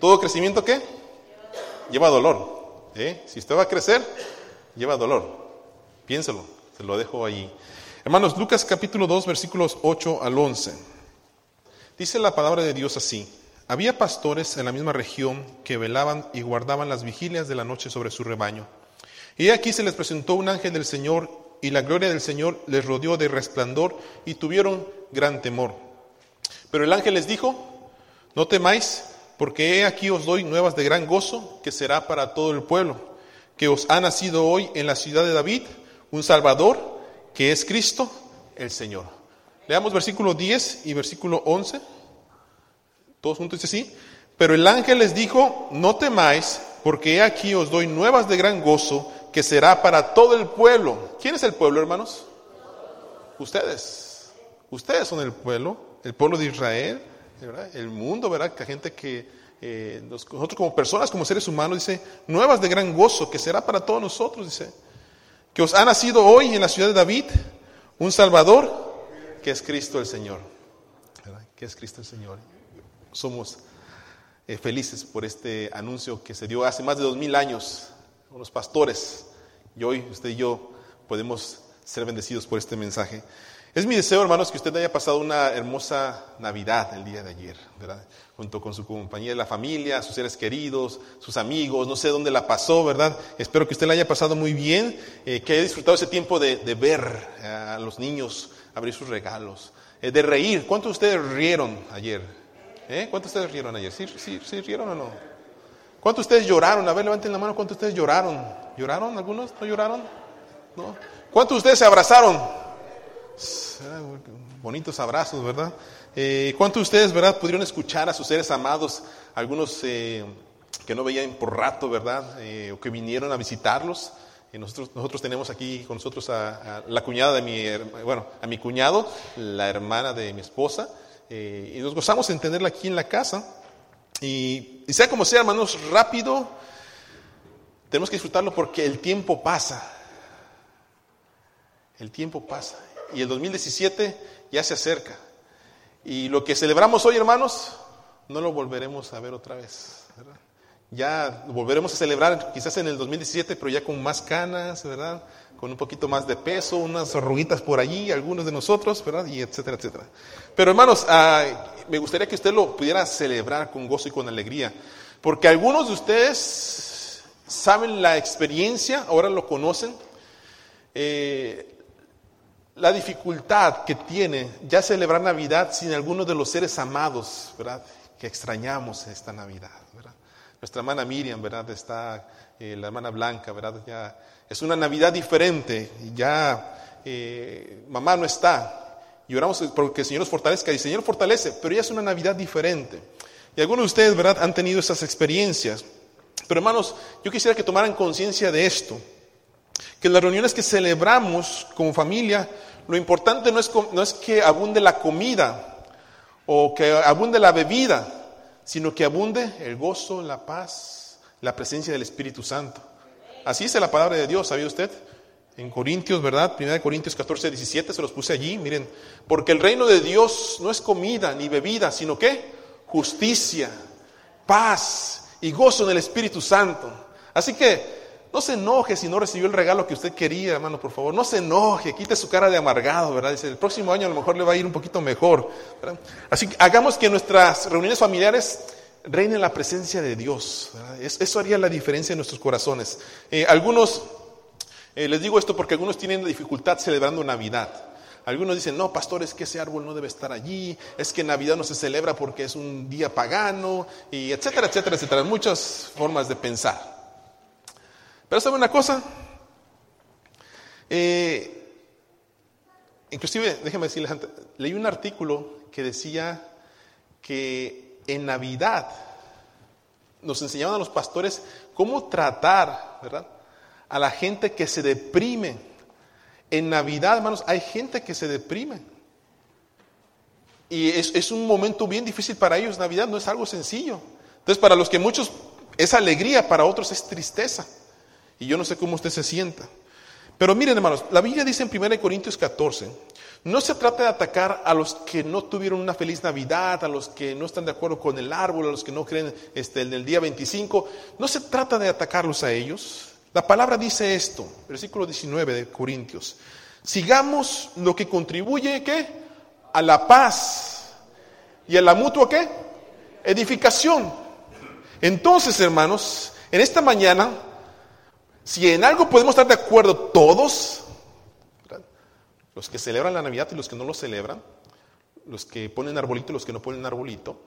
¿Todo crecimiento qué? Lleva dolor. ¿eh? Si usted va a crecer, lleva dolor. Piénselo, se lo dejo ahí. Hermanos, Lucas capítulo 2, versículos 8 al 11. Dice la palabra de Dios así. Había pastores en la misma región que velaban y guardaban las vigilias de la noche sobre su rebaño. Y aquí se les presentó un ángel del Señor y la gloria del Señor les rodeó de resplandor y tuvieron gran temor. Pero el ángel les dijo, no temáis, porque he aquí os doy nuevas de gran gozo, que será para todo el pueblo, que os ha nacido hoy en la ciudad de David un Salvador, que es Cristo el Señor. Leamos versículo 10 y versículo 11. Todos juntos dice así. Pero el ángel les dijo, no temáis, porque he aquí os doy nuevas de gran gozo, que será para todo el pueblo. ¿Quién es el pueblo, hermanos? Ustedes. Ustedes son el pueblo, el pueblo de Israel, el mundo, ¿verdad? Que gente que eh, nosotros como personas, como seres humanos, dice, nuevas de gran gozo, que será para todos nosotros, dice, que os ha nacido hoy en la ciudad de David un Salvador, que es Cristo el Señor. Que es Cristo el Señor. Somos eh, felices por este anuncio que se dio hace más de dos mil años con los pastores. Y hoy usted y yo podemos ser bendecidos por este mensaje. Es mi deseo, hermanos, que usted haya pasado una hermosa Navidad el día de ayer, ¿verdad? Junto con su compañía la familia, sus seres queridos, sus amigos, no sé dónde la pasó, ¿verdad? Espero que usted la haya pasado muy bien, eh, que haya disfrutado ese tiempo de, de ver a los niños abrir sus regalos, eh, de reír. ¿Cuántos de ustedes rieron ayer? ¿Eh? ¿Cuántos de ustedes rieron ayer? ¿Sí, sí, sí rieron o no? ¿Cuántos de ustedes lloraron? A ver, levanten la mano, ¿cuántos de ustedes lloraron? ¿Lloraron algunos? ¿No lloraron? ¿No? ¿Cuántos de ustedes se abrazaron? Bonitos abrazos, ¿verdad? Eh, ¿Cuántos de ustedes, verdad, pudieron escuchar a sus seres amados, algunos eh, que no veían por rato, verdad, eh, o que vinieron a visitarlos? nosotros, nosotros tenemos aquí con nosotros a, la cuñada de mi, bueno, a mi cuñado, la hermana de mi esposa, y nos gozamos en tenerla aquí en la casa. Y, y sea como sea, hermanos, rápido, tenemos que disfrutarlo porque el tiempo pasa. El tiempo pasa y el 2017 ya se acerca. Y lo que celebramos hoy, hermanos, no lo volveremos a ver otra vez. ¿verdad? Ya volveremos a celebrar quizás en el 2017, pero ya con más canas, ¿verdad? Con un poquito más de peso, unas arruguitas por allí, algunos de nosotros, ¿verdad? Y etcétera, etcétera. Pero hermanos, me gustaría que usted lo pudiera celebrar con gozo y con alegría, porque algunos de ustedes saben la experiencia, ahora lo conocen. Eh, la dificultad que tiene ya celebrar Navidad sin algunos de los seres amados, ¿verdad? Que extrañamos esta Navidad, ¿verdad? Nuestra hermana Miriam, ¿verdad? Está eh, la hermana Blanca, ¿verdad? Ya es una Navidad diferente, ya eh, mamá no está. Y oramos porque el Señor nos fortalezca, y el Señor fortalece, pero ya es una Navidad diferente. Y algunos de ustedes, ¿verdad? Han tenido esas experiencias. Pero hermanos, yo quisiera que tomaran conciencia de esto, que las reuniones que celebramos como familia lo importante no es, no es, que abunde la comida o que abunde la bebida, sino que abunde el gozo, la paz, la presencia del Espíritu Santo. Así dice la palabra de Dios, ¿sabía usted? En Corintios, ¿verdad? 1 Corintios 14, 17, se los puse allí, miren, porque el reino de Dios no es comida ni bebida, sino que justicia, paz y gozo en el Espíritu Santo. Así que no se enoje si no recibió el regalo que usted quería, hermano, por favor. No se enoje, quite su cara de amargado, ¿verdad? Dice, el próximo año a lo mejor le va a ir un poquito mejor. ¿verdad? Así que hagamos que nuestras reuniones familiares reine la presencia de Dios. Es, eso haría la diferencia en nuestros corazones. Eh, algunos, eh, les digo esto porque algunos tienen dificultad celebrando Navidad. Algunos dicen, no, pastor, es que ese árbol no debe estar allí, es que Navidad no se celebra porque es un día pagano, y etcétera, etcétera, etcétera. Muchas formas de pensar. Pero ¿sabe una cosa? Eh, inclusive, déjeme decirles, leí un artículo que decía que en Navidad nos enseñaban a los pastores cómo tratar, ¿verdad? A la gente que se deprime. En Navidad, hermanos, hay gente que se deprime. Y es, es un momento bien difícil para ellos. Navidad no es algo sencillo. Entonces, para los que muchos es alegría, para otros es tristeza. Y yo no sé cómo usted se sienta. Pero miren, hermanos, la Biblia dice en 1 Corintios 14, No se trata de atacar a los que no tuvieron una feliz Navidad, a los que no están de acuerdo con el árbol, a los que no creen este, en el día 25. No se trata de atacarlos a ellos. La palabra dice esto, versículo 19 de Corintios. Sigamos lo que contribuye ¿qué? a la paz y a la mutua ¿qué? edificación. Entonces, hermanos, en esta mañana, si en algo podemos estar de acuerdo todos, los que celebran la Navidad y los que no lo celebran, los que ponen arbolito y los que no ponen arbolito,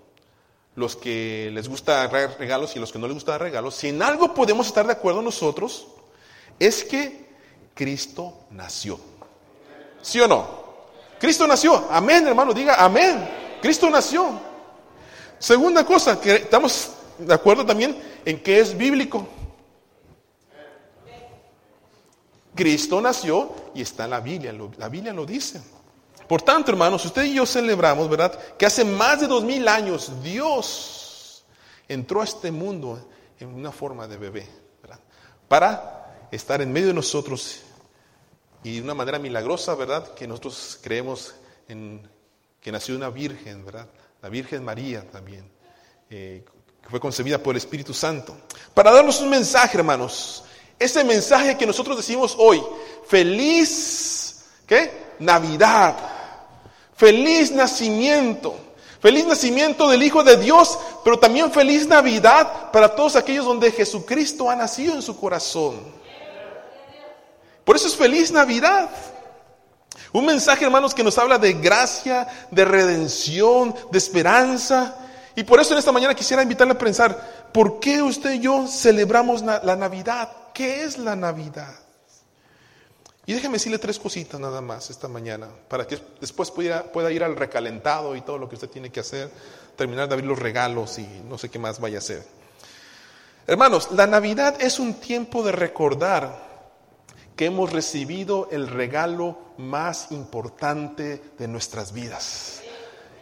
los que les gusta dar regalos y los que no les gusta dar regalos, si en algo podemos estar de acuerdo nosotros, es que Cristo nació. ¿Sí o no? Cristo nació. Amén, hermano, diga amén. Cristo nació. Segunda cosa, que estamos de acuerdo también en que es bíblico. Cristo nació y está en la Biblia, la Biblia lo dice. Por tanto, hermanos, usted y yo celebramos, ¿verdad? Que hace más de dos mil años Dios entró a este mundo en una forma de bebé, ¿verdad? Para estar en medio de nosotros y de una manera milagrosa, ¿verdad? Que nosotros creemos en que nació una virgen, ¿verdad? La Virgen María también, eh, que fue concebida por el Espíritu Santo. Para darnos un mensaje, hermanos, ese mensaje que nosotros decimos hoy, feliz, ¿qué? Navidad, feliz nacimiento, feliz nacimiento del Hijo de Dios, pero también feliz Navidad para todos aquellos donde Jesucristo ha nacido en su corazón. Por eso es feliz Navidad. Un mensaje, hermanos, que nos habla de gracia, de redención, de esperanza. Y por eso en esta mañana quisiera invitarle a pensar, ¿por qué usted y yo celebramos la Navidad? ¿Qué es la Navidad? Y déjeme decirle tres cositas nada más esta mañana, para que después pueda, pueda ir al recalentado y todo lo que usted tiene que hacer, terminar de abrir los regalos y no sé qué más vaya a hacer. Hermanos, la Navidad es un tiempo de recordar que hemos recibido el regalo más importante de nuestras vidas.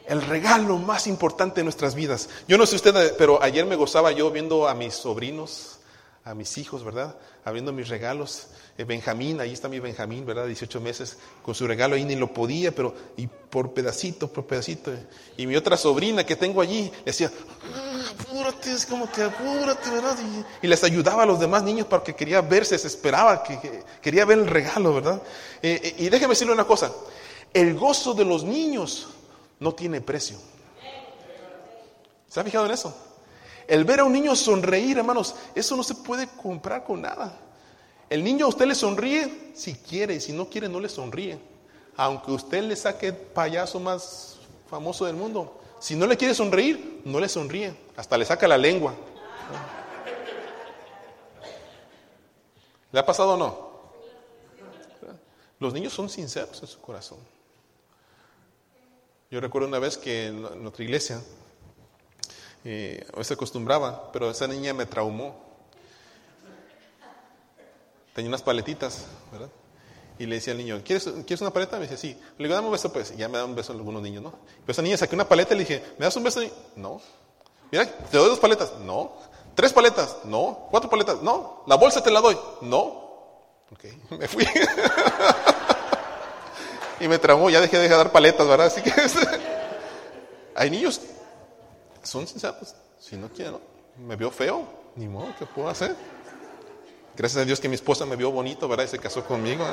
El regalo más importante de nuestras vidas. Yo no sé usted, pero ayer me gozaba yo viendo a mis sobrinos, a mis hijos, ¿verdad? Abriendo mis regalos. Eh, Benjamín, ahí está mi Benjamín, ¿verdad? 18 meses, con su regalo ahí ni lo podía, pero y por pedacito, por pedacito. Y mi otra sobrina que tengo allí decía, ah, apúrate, es como que apúrate, ¿verdad? Y, les ayudaba a los demás niños porque quería verse, se esperaba, que, quería ver el regalo, ¿verdad? Eh, eh, y déjeme decirle una cosa, el gozo de los niños no tiene precio. ¿Se ha fijado en eso? El ver a un niño sonreír, hermanos, eso no se puede comprar con nada. El niño a usted le sonríe si quiere, y si no quiere, no le sonríe. Aunque usted le saque el payaso más famoso del mundo, si no le quiere sonreír, no le sonríe, hasta le saca la lengua. ¿Le ha pasado o no? Los niños son sinceros en su corazón. Yo recuerdo una vez que en nuestra iglesia, eh, se acostumbraba, pero esa niña me traumó. Tenía unas paletitas, ¿verdad? Y le decía al niño, ¿quieres, ¿quieres una paleta? Me decía, sí. Le digo, dame un beso, pues. Y ya me da un beso algunos niños, ¿no? Pero esa niña saqué una paleta y le dije, ¿me das un beso? No. Mira, ¿te doy dos paletas? No. ¿Tres paletas? No. ¿Cuatro paletas? No. ¿La bolsa te la doy? No. Ok, me fui. y me traumó, ya dejé de dar paletas, ¿verdad? Así que hay niños, son sinceros. Si no quieren, me vio feo, ni modo, ¿qué puedo hacer? Gracias a Dios que mi esposa me vio bonito, ¿verdad? Y se casó conmigo.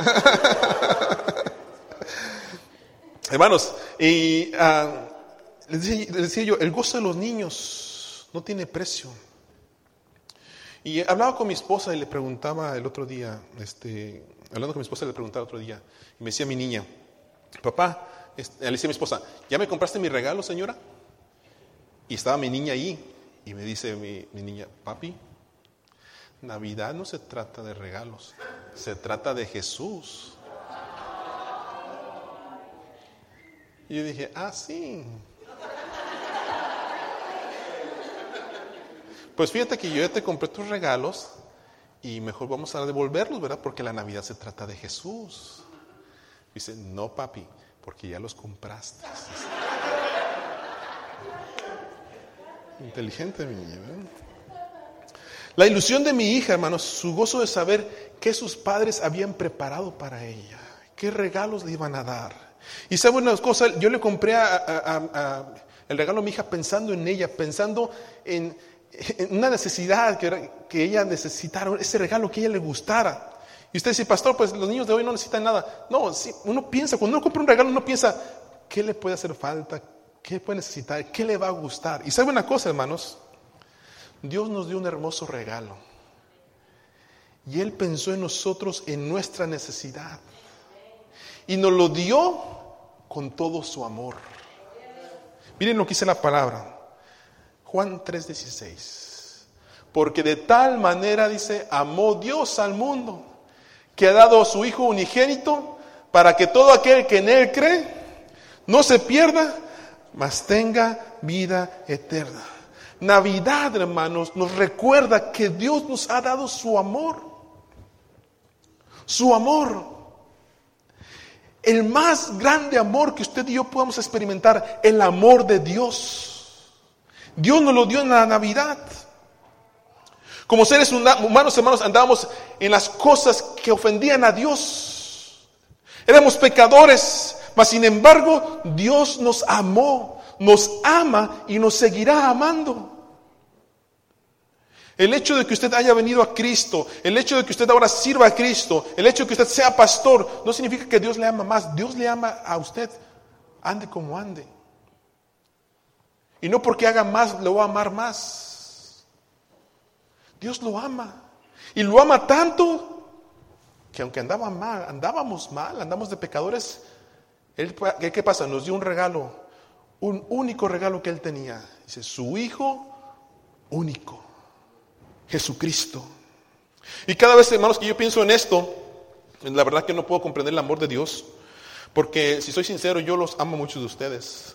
Hermanos, y uh, les, decía, yo, el gozo de los niños no tiene precio. Y hablaba con mi esposa y le preguntaba el otro día, este, hablando con mi esposa le preguntaba el otro día, y me decía mi niña, papá, este, le decía a mi esposa, ¿ya me compraste mi regalo, señora? Y estaba mi niña ahí, y me dice mi, mi niña, papi, Navidad no se trata de regalos, se trata de Jesús. Y yo dije, ah, sí. Pues fíjate que yo ya te compré tus regalos y mejor vamos a devolverlos, ¿verdad? Porque la Navidad se trata de Jesús. Dice, no, papi, porque ya los compraste. Inteligente, mi niña, ¿verdad? La ilusión de mi hija, hermanos, su gozo de saber qué sus padres habían preparado para ella, qué regalos le iban a dar. Y sabe una cosa, yo le compré el regalo a mi hija pensando en ella, pensando en, una necesidad que, que, ella necesitara, ese regalo que a ella le gustara. Y usted dice, pastor, pues los niños de hoy no necesitan nada. No, uno piensa, cuando uno compra un regalo, uno piensa, ¿qué le puede hacer falta? ¿Qué puede necesitar? ¿Qué le va a gustar? Y sabe una cosa, hermanos, Dios nos dio un hermoso regalo. Y Él pensó en nosotros, en nuestra necesidad. Y nos lo dio con todo su amor. Miren lo que dice la palabra. Juan 3:16. Porque de tal manera, dice, amó Dios al mundo, que ha dado a su Hijo unigénito, para que todo aquel que en Él cree no se pierda, mas tenga vida eterna. Navidad, hermanos, nos recuerda que Dios nos ha dado su amor. Su amor el más grande amor que usted y yo podamos experimentar, el amor de Dios. Dios nos lo dio en la Navidad. Como seres humanos, hermanos, andábamos en las cosas que ofendían a Dios. Éramos pecadores, mas sin embargo Dios nos amó, nos ama y nos seguirá amando. El hecho de que usted haya venido a Cristo, el hecho de que usted ahora sirva a Cristo, el hecho de que usted sea pastor, no significa que Dios le ama más. Dios le ama a usted, ande como ande. Y no porque haga más, lo va a amar más. Dios lo ama. Y lo ama tanto que aunque andaba mal, andábamos mal, andamos de pecadores, él, ¿qué pasa? Nos dio un regalo, un único regalo que Él tenía. Dice, su Hijo único. Jesucristo. Y cada vez, hermanos, que yo pienso en esto, la verdad que no puedo comprender el amor de Dios, porque si soy sincero, yo los amo mucho de ustedes.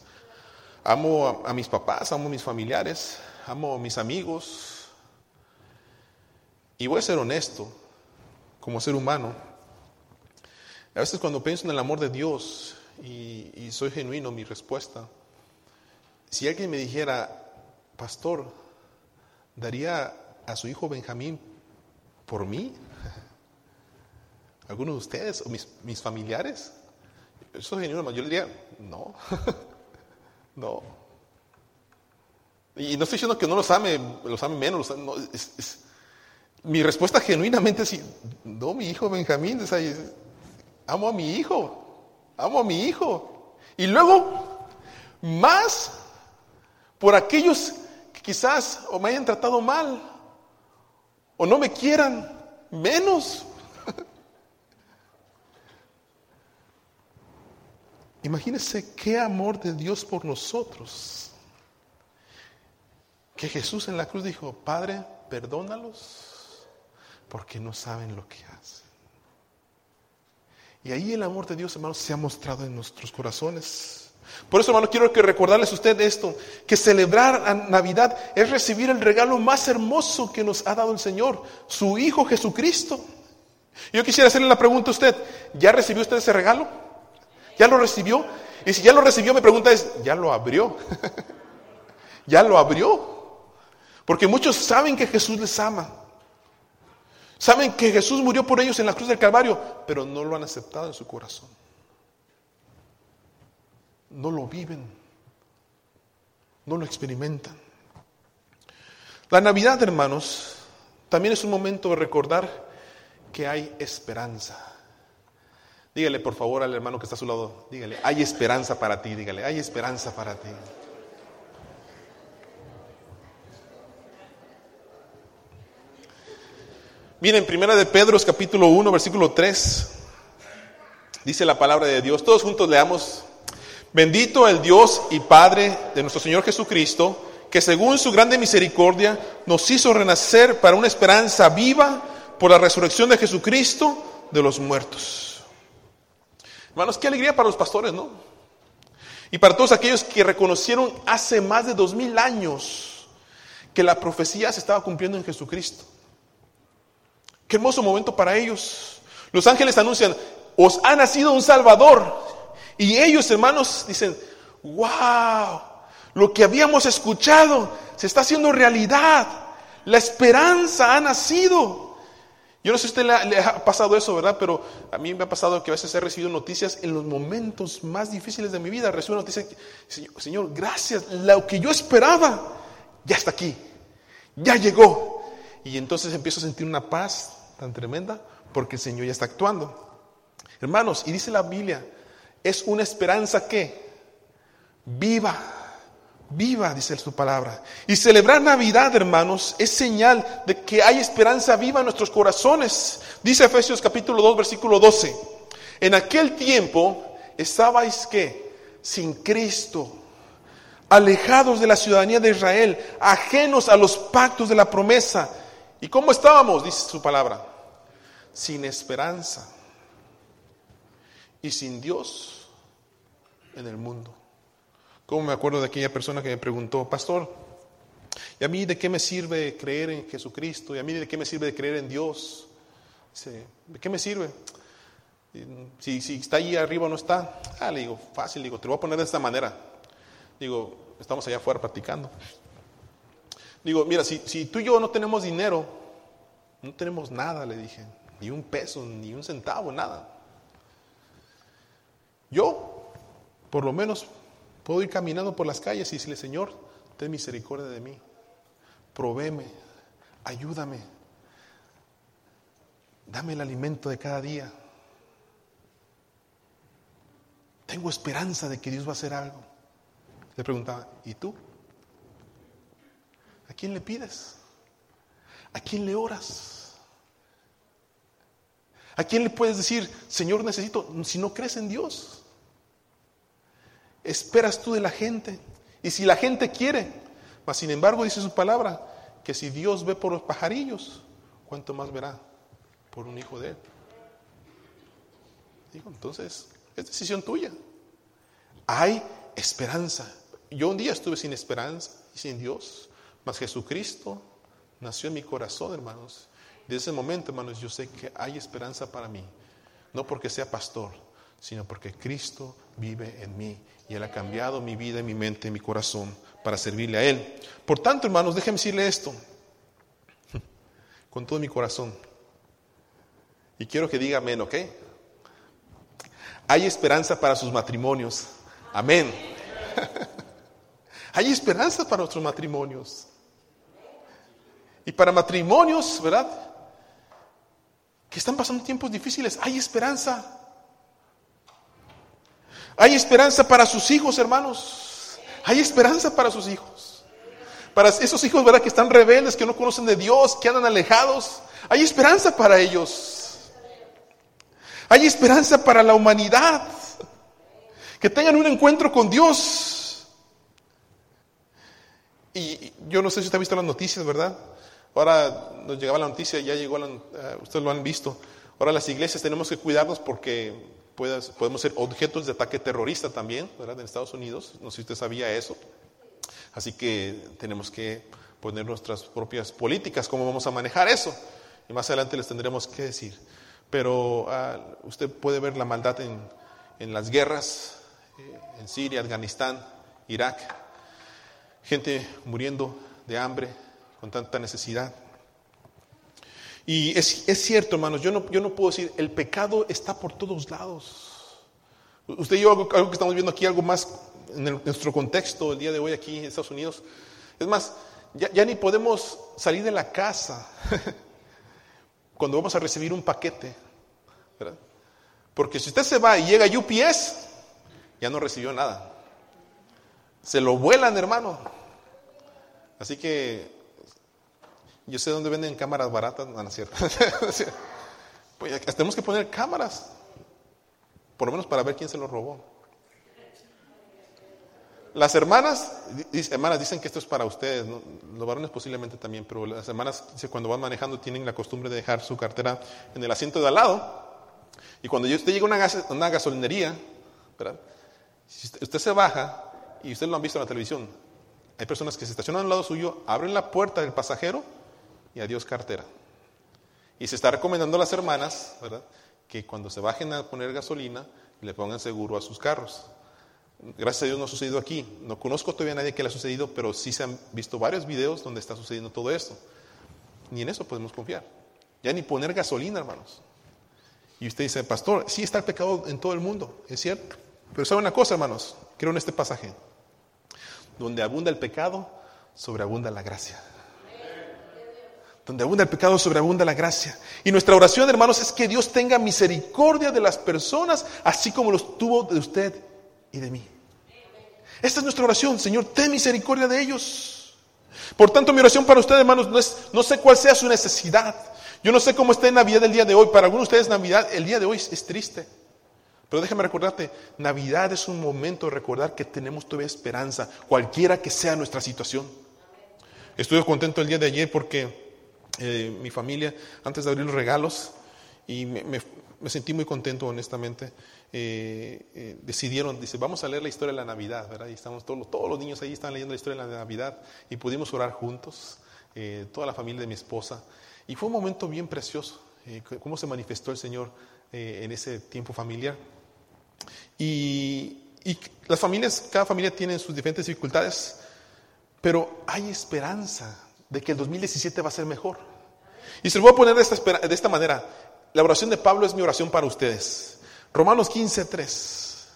Amo a, mis papás, amo a mis familiares, amo a mis amigos. Y voy a ser honesto, como ser humano. A veces cuando pienso en el amor de Dios y, soy genuino mi respuesta, si alguien me dijera, pastor, daría a su hijo Benjamín por mí? ¿Algunos de ustedes o mis, familiares? Eso es genuino, yo le diría, no, no. Y no estoy diciendo que no los ame, los ame menos, mi respuesta genuinamente es, no, mi hijo Benjamín, amo a mi hijo, amo a mi hijo. Y luego, más por aquellos que quizás o me hayan tratado mal, o no me quieran, menos. Imagínense qué amor de Dios por nosotros. Que Jesús en la cruz dijo, Padre, perdónalos porque no saben lo que hacen. Y ahí el amor de Dios, hermanos, se ha mostrado en nuestros corazones. Por eso, hermano, quiero que recordarles a usted esto, que celebrar Navidad es recibir el regalo más hermoso que nos ha dado el Señor, su Hijo Jesucristo. Yo quisiera hacerle la pregunta a usted, ¿ya recibió usted ese regalo? ¿Ya lo recibió? Y si ya lo recibió, mi pregunta es, ¿ya lo abrió? ¿Ya lo abrió? Porque muchos saben que Jesús les ama. Saben que Jesús murió por ellos en la cruz del Calvario, pero no lo han aceptado en su corazón no lo viven, no lo experimentan. La Navidad, hermanos, también es un momento de recordar que hay esperanza. Dígale por favor al hermano que está a su lado, dígale, hay esperanza para ti, dígale, hay esperanza para ti. Miren, primera de Pedro, capítulo 1, versículo 3, dice la palabra de Dios. Todos juntos leamos Bendito el Dios y Padre de nuestro Señor Jesucristo, que según su grande misericordia nos hizo renacer para una esperanza viva por la resurrección de Jesucristo de los muertos. Hermanos, qué alegría para los pastores, ¿no? Y para todos aquellos que reconocieron hace más de dos mil años que la profecía se estaba cumpliendo en Jesucristo. Qué hermoso momento para ellos. Los ángeles anuncian, os ha nacido un Salvador, y ellos, hermanos, dicen, wow, lo que habíamos escuchado se está haciendo realidad. La esperanza ha nacido. Yo no sé si a usted le ha, pasado eso, ¿verdad? Pero a mí me ha pasado que a veces he recibido noticias en los momentos más difíciles de mi vida. Recibo noticias, Señor, Señor, gracias, lo que yo esperaba ya está aquí, ya llegó. Y entonces empiezo a sentir una paz tan tremenda porque el Señor ya está actuando. Hermanos, y dice la Biblia, es una esperanza que viva, viva, dice su palabra. Y celebrar Navidad, hermanos, es señal de que hay esperanza viva en nuestros corazones. Dice Efesios capítulo 2, versículo 12. En aquel tiempo estabais que sin Cristo, alejados de la ciudadanía de Israel, ajenos a los pactos de la promesa. ¿Y cómo estábamos? Dice su palabra. Sin esperanza y sin Dios en el mundo. Como me acuerdo de aquella persona que me preguntó, pastor, ¿y a mí de qué me sirve creer en Jesucristo? ¿Y a mí de qué me sirve creer en Dios? ¿De qué me sirve? Si, si está ahí arriba o no está. Ah, le digo, fácil, digo, te lo voy a poner de esta manera. Digo, estamos allá afuera practicando. Digo, mira, si, si tú y yo no tenemos dinero, no tenemos nada, le dije, ni un peso, ni un centavo, nada. Yo, por lo menos, puedo ir caminando por las calles y decirle, Señor, ten misericordia de mí, provéme, ayúdame, dame el alimento de cada día. Tengo esperanza de que Dios va a hacer algo. Le preguntaba, ¿y tú? ¿A quién le pides? ¿A quién le oras? ¿A quién le puedes decir, Señor, necesito, si no crees en Dios? esperas tú de la gente? Y si la gente quiere, mas sin embargo dice su palabra, que si Dios ve por los pajarillos, ¿cuánto más verá por un hijo de él? Digo, entonces, es decisión tuya. Hay esperanza. Yo un día estuve sin esperanza y sin Dios, mas Jesucristo nació en mi corazón, hermanos. Desde ese momento, hermanos, yo sé que hay esperanza para mí. No porque sea pastor, sino porque Cristo vive en mí y Él ha cambiado mi vida, mi mente, mi corazón para servirle a Él. Por tanto, hermanos, déjenme decirle esto con todo mi corazón. Y quiero que diga amén, ¿ok? Hay esperanza para sus matrimonios. Amén. Hay esperanza para nuestros matrimonios. Y para matrimonios, ¿verdad? Que están pasando tiempos difíciles. Hay esperanza. Hay esperanza para sus hijos, hermanos. Hay esperanza para sus hijos. Para esos hijos, ¿verdad? Que están rebeldes, que no conocen de Dios, que andan alejados. Hay esperanza para ellos. Hay esperanza para la humanidad. Que tengan un encuentro con Dios. Y yo no sé si usted ha visto las noticias, ¿verdad? Ahora nos llegaba la noticia, ya llegó, la, eh, ustedes lo han visto. Ahora las iglesias tenemos que cuidarnos porque podemos ser objetos de ataque terrorista también, ¿verdad? En Estados Unidos, no sé si usted sabía eso. Así que tenemos que poner nuestras propias políticas, cómo vamos a manejar eso. Y más adelante les tendremos que decir. Pero ah, usted puede ver la maldad en, en las guerras, eh, en Siria, Afganistán, Irak. Gente muriendo de hambre, con tanta necesidad. Y es, cierto, hermanos, yo no, yo no puedo decir, el pecado está por todos lados. Usted y yo, algo, que estamos viendo aquí, algo más en, nuestro contexto el día de hoy aquí en Estados Unidos. Es más, ya, ni podemos salir de la casa cuando vamos a recibir un paquete. Porque si usted se va y llega a UPS, ya no recibió nada. Se lo vuelan, hermano. Así que yo sé dónde venden cámaras baratas, no, no es cierto. pues tenemos que poner cámaras, por lo menos para ver quién se lo robó. Las hermanas, hermanas dicen que esto es para ustedes, los varones posiblemente también, pero las hermanas cuando van manejando tienen la costumbre de dejar su cartera en el asiento de al lado. Y cuando usted llega a una, gasolinería, si usted se baja, y ustedes lo han visto en la televisión, hay personas que se estacionan al lado suyo, abren la puerta del pasajero y adiós cartera. Y se está recomendando a las hermanas, ¿verdad? Que cuando se bajen a poner gasolina, le pongan seguro a sus carros. Gracias a Dios no ha sucedido aquí. No conozco todavía a nadie que le ha sucedido, pero sí se han visto varios videos donde está sucediendo todo esto. Ni en eso podemos confiar. Ya ni poner gasolina, hermanos. Y usted dice, pastor, sí está el pecado en todo el mundo, es cierto. Pero sabe una cosa, hermanos, creo en este pasaje. Donde abunda el pecado, sobreabunda la gracia. Donde abunda el pecado, sobreabunda la gracia. Y nuestra oración, hermanos, es que Dios tenga misericordia de las personas, así como los tuvo de usted y de mí. Esta es nuestra oración, Señor, ten misericordia de ellos. Por tanto, mi oración para usted, hermanos, no, es, no sé cuál sea su necesidad. Yo no sé cómo está en Navidad el día de hoy. Para algunos de ustedes Navidad, el día de hoy es, triste. Pero déjame recordarte, Navidad es un momento de recordar que tenemos todavía esperanza, cualquiera que sea nuestra situación. Estuve contento el día de ayer porque eh, mi familia, antes de abrir los regalos, y me, sentí muy contento, honestamente, eh, eh, decidieron, dice, vamos a leer la historia de la Navidad, ¿verdad? Y estamos todos, todos los niños ahí están leyendo la historia de la Navidad y pudimos orar juntos, toda la familia de mi esposa. Y fue un momento bien precioso, cómo se manifestó el Señor en ese tiempo familiar. Y, las familias, cada familia tiene sus diferentes dificultades, pero hay esperanza de que el 2017 va a ser mejor. Y se lo voy a poner de esta, manera. La oración de Pablo es mi oración para ustedes. Romanos 15, 3.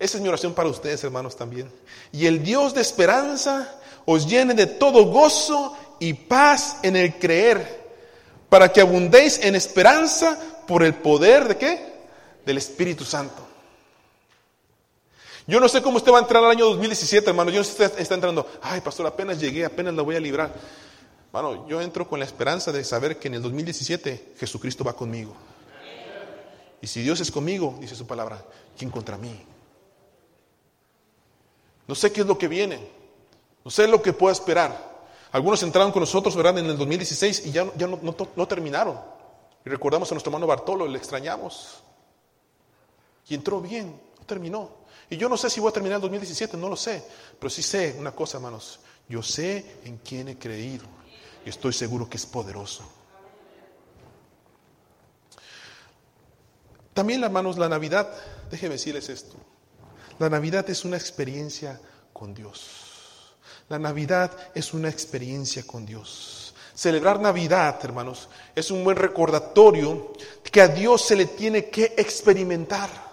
Esa es mi oración para ustedes, hermanos, también. Y el Dios de esperanza os llene de todo gozo y paz en el creer para que abundéis en esperanza por el poder de qué? Del Espíritu Santo. Yo no sé cómo usted va a entrar al año 2017, hermano. Yo no sé si usted está entrando, ay, pastor, apenas llegué, apenas la voy a librar. Bueno, yo entro con la esperanza de saber que en el 2017 Jesucristo va conmigo. Y si Dios es conmigo, dice su palabra, ¿quién contra mí? No sé qué es lo que viene. No sé lo que puedo esperar. Algunos entraron con nosotros, ¿verdad?, en el 2016 y ya, ya no, terminaron. Y recordamos a nuestro hermano Bartolo, le extrañamos. Y entró bien, no terminó. Y yo no sé si voy a terminar el 2017, no lo sé. Pero sí sé una cosa, hermanos. Yo sé en quién he creído. Y estoy seguro que es poderoso. También, hermanos, la Navidad, déjenme decirles esto. La Navidad es una experiencia con Dios. La Navidad es una experiencia con Dios. Celebrar Navidad, hermanos, es un buen recordatorio que a Dios se le tiene que experimentar.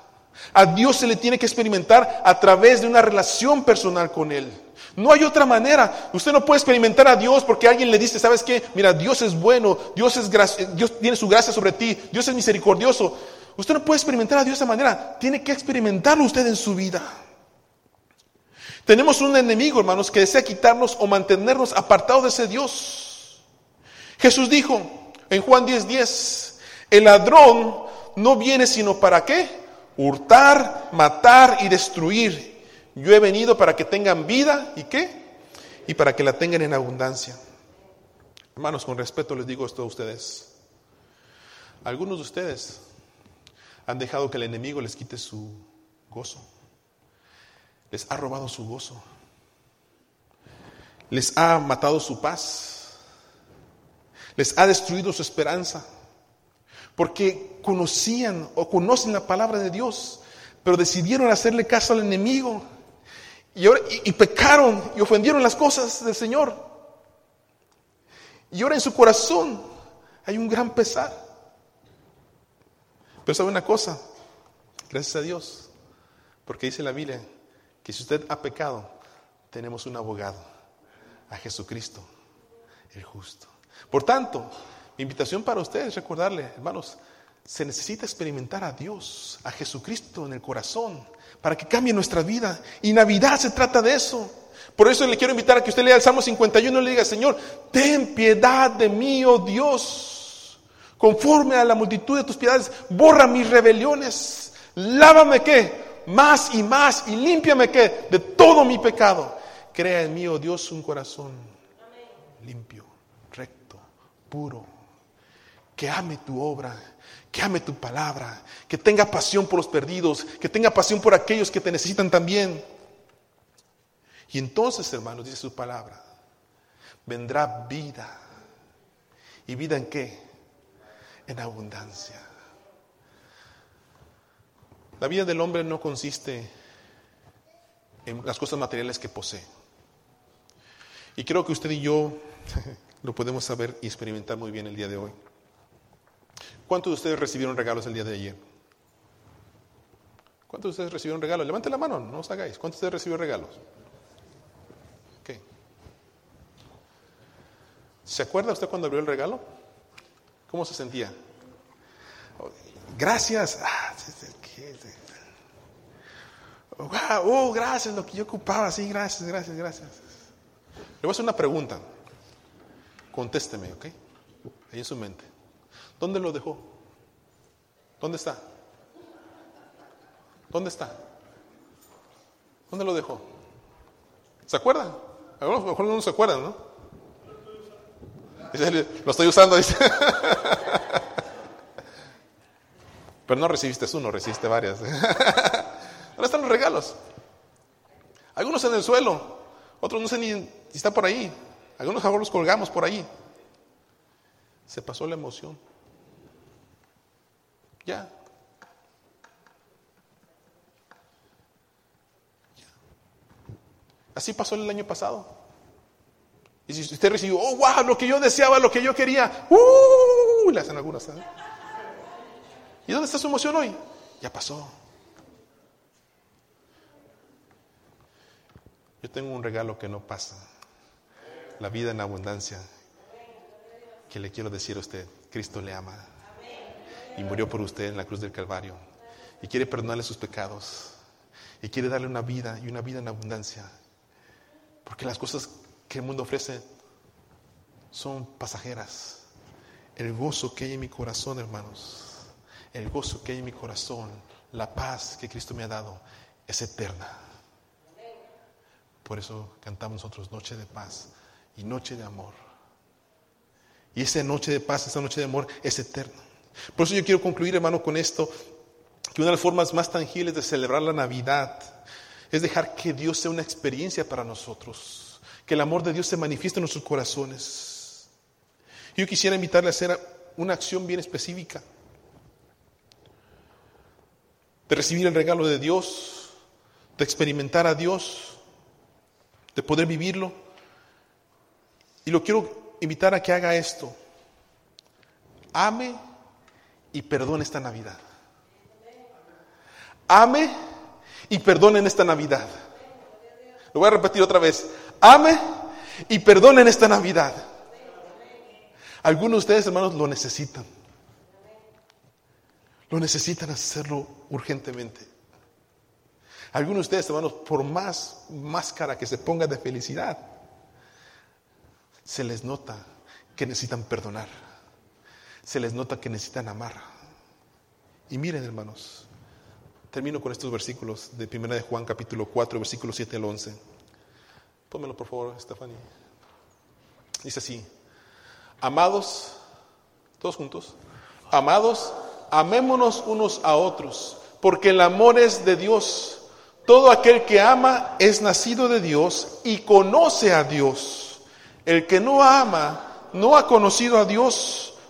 A Dios se le tiene que experimentar a través de una relación personal con Él. No hay otra manera. Usted no puede experimentar a Dios porque alguien le dice, ¿sabes qué? Mira, Dios es bueno, Dios, es Dios tiene su gracia sobre ti, Dios es misericordioso. Usted no puede experimentar a Dios de esa manera. Tiene que experimentarlo usted en su vida. Tenemos un enemigo, hermanos, que desea quitarnos o mantenernos apartados de ese Dios. Jesús dijo en Juan 10:10, 10, el ladrón no viene sino para qué? Hurtar, matar y destruir. Yo he venido para que tengan vida y qué? Y para que la tengan en abundancia. Hermanos, con respeto les digo esto a ustedes. Algunos de ustedes han dejado que el enemigo les quite su gozo les ha robado su gozo, les ha matado su paz, les ha destruido su esperanza, porque conocían o conocen la palabra de Dios, pero decidieron hacerle caso al enemigo y, pecaron y ofendieron las cosas del Señor. Y ahora en su corazón hay un gran pesar. Pero sabe una cosa, gracias a Dios, porque dice la Biblia que si usted ha pecado, tenemos un abogado, a Jesucristo, el justo. Por tanto, mi invitación para ustedes es recordarle, hermanos, se necesita experimentar a Dios, a Jesucristo en el corazón, para que cambie nuestra vida. Y Navidad se trata de eso. Por eso le quiero invitar a que usted lea el Salmo 51 y le diga, Señor, ten piedad de mí, oh Dios. Conforme a la multitud de tus piedades, borra mis rebeliones. Lávame qué? más y más y límpiame que de todo mi pecado. Crea en mí, oh Dios, un corazón limpio, recto, puro, que ame tu obra, que ame tu palabra, que tenga pasión por los perdidos, que tenga pasión por aquellos que te necesitan también. Y entonces, hermanos, dice su palabra, vendrá vida. ¿Y vida en qué? En abundancia. La vida del hombre no consiste en las cosas materiales que posee. Y creo que usted y yo lo podemos saber y experimentar muy bien el día de hoy. ¿Cuántos de ustedes recibieron regalos el día de ayer? ¿Cuántos de ustedes recibieron regalos? Levanten la mano, no os hagáis. ¿Cuántos de ustedes recibieron regalos? Ok. ¿Se acuerda usted cuando abrió el regalo? ¿Cómo se sentía? Gracias. Ah, oh, gracias, lo que yo ocupaba. Sí, gracias, gracias, gracias. Le voy a hacer una pregunta. Contésteme, ¿ok? Ahí en su mente. ¿Dónde lo dejó? ¿Dónde está? ¿Dónde está? ¿Dónde lo dejó? ¿Se acuerdan? Algunos mejor no se acuerdan, ¿no? Lo estoy usando, dice. Pero no recibiste uno, recibiste varias. ¿Dónde están los regalos? Algunos en el suelo, otros no sé ni si están por ahí. Algunos ahora los colgamos por ahí. Se pasó la emoción. Ya. Así pasó el año pasado. Y si usted recibió, oh, wow, lo que yo deseaba, lo que yo quería, uh, le hacen algunas. ¿Y dónde está su emoción hoy? Ya pasó. Yo tengo un regalo que no pasa. La vida en abundancia. Que le quiero decir a usted, Cristo le ama. Y murió por usted en la cruz del Calvario. Y quiere perdonarle sus pecados. Y quiere darle una vida y una vida en abundancia. Porque las cosas que el mundo ofrece son pasajeras. El gozo que hay en mi corazón, hermanos, el gozo que hay en mi corazón, la paz que Cristo me ha dado, es eterna. Por eso cantamos nosotros noche de paz y noche de amor. Y esa noche de paz, esa noche de amor es eterna. Por eso yo quiero concluir, hermano, con esto, que una de las formas más tangibles de celebrar la Navidad es dejar que Dios sea una experiencia para nosotros, que el amor de Dios se manifieste en nuestros corazones. Yo quisiera invitarle a hacer una acción bien específica, de recibir el regalo de Dios, de experimentar a Dios, de poder vivirlo. Y lo quiero invitar a que haga esto. Ame y perdone esta Navidad. Ame y perdonen esta Navidad. Lo voy a repetir otra vez. Ame y perdonen esta Navidad. Algunos de ustedes, hermanos, lo necesitan. Lo necesitan hacerlo urgentemente. Algunos de ustedes, hermanos, por más máscara que se ponga de felicidad, se les nota que necesitan perdonar. Se les nota que necesitan amar. Y miren, hermanos, Termino con estos versículos de 1 de Juan capítulo 4, versículos 7 al 11. Pónmelo por favor, Stephanie. Dice así, amados, todos juntos, amados, amémonos unos a otros, porque el amor es de Dios. Todo aquel que ama es nacido de Dios y conoce a Dios. El que no ama no ha conocido a Dios,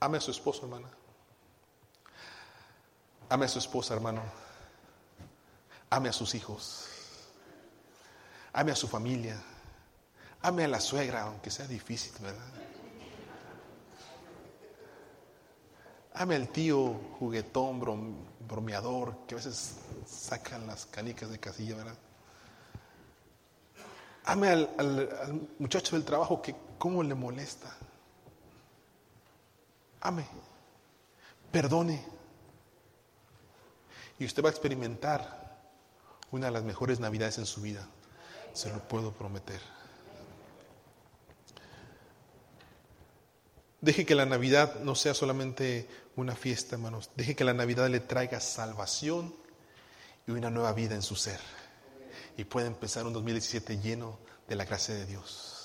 Ame a su esposo, hermana. Ame a su esposa, hermano. Ame a sus hijos. Ame a su familia. Ame a la suegra, aunque sea difícil, ¿verdad? Ame al tío juguetón, bromeador, que a veces sacan las canicas de casilla, ¿verdad? Ame al, al muchacho del trabajo que cómo le molesta. Ame, perdone. Y usted va a experimentar una de las mejores navidades en su vida. Se lo puedo prometer. Deje que la Navidad no sea solamente una fiesta, hermanos. Deje que la Navidad le traiga salvación y una nueva vida en su ser. Y pueda empezar un 2017 lleno de la gracia de Dios.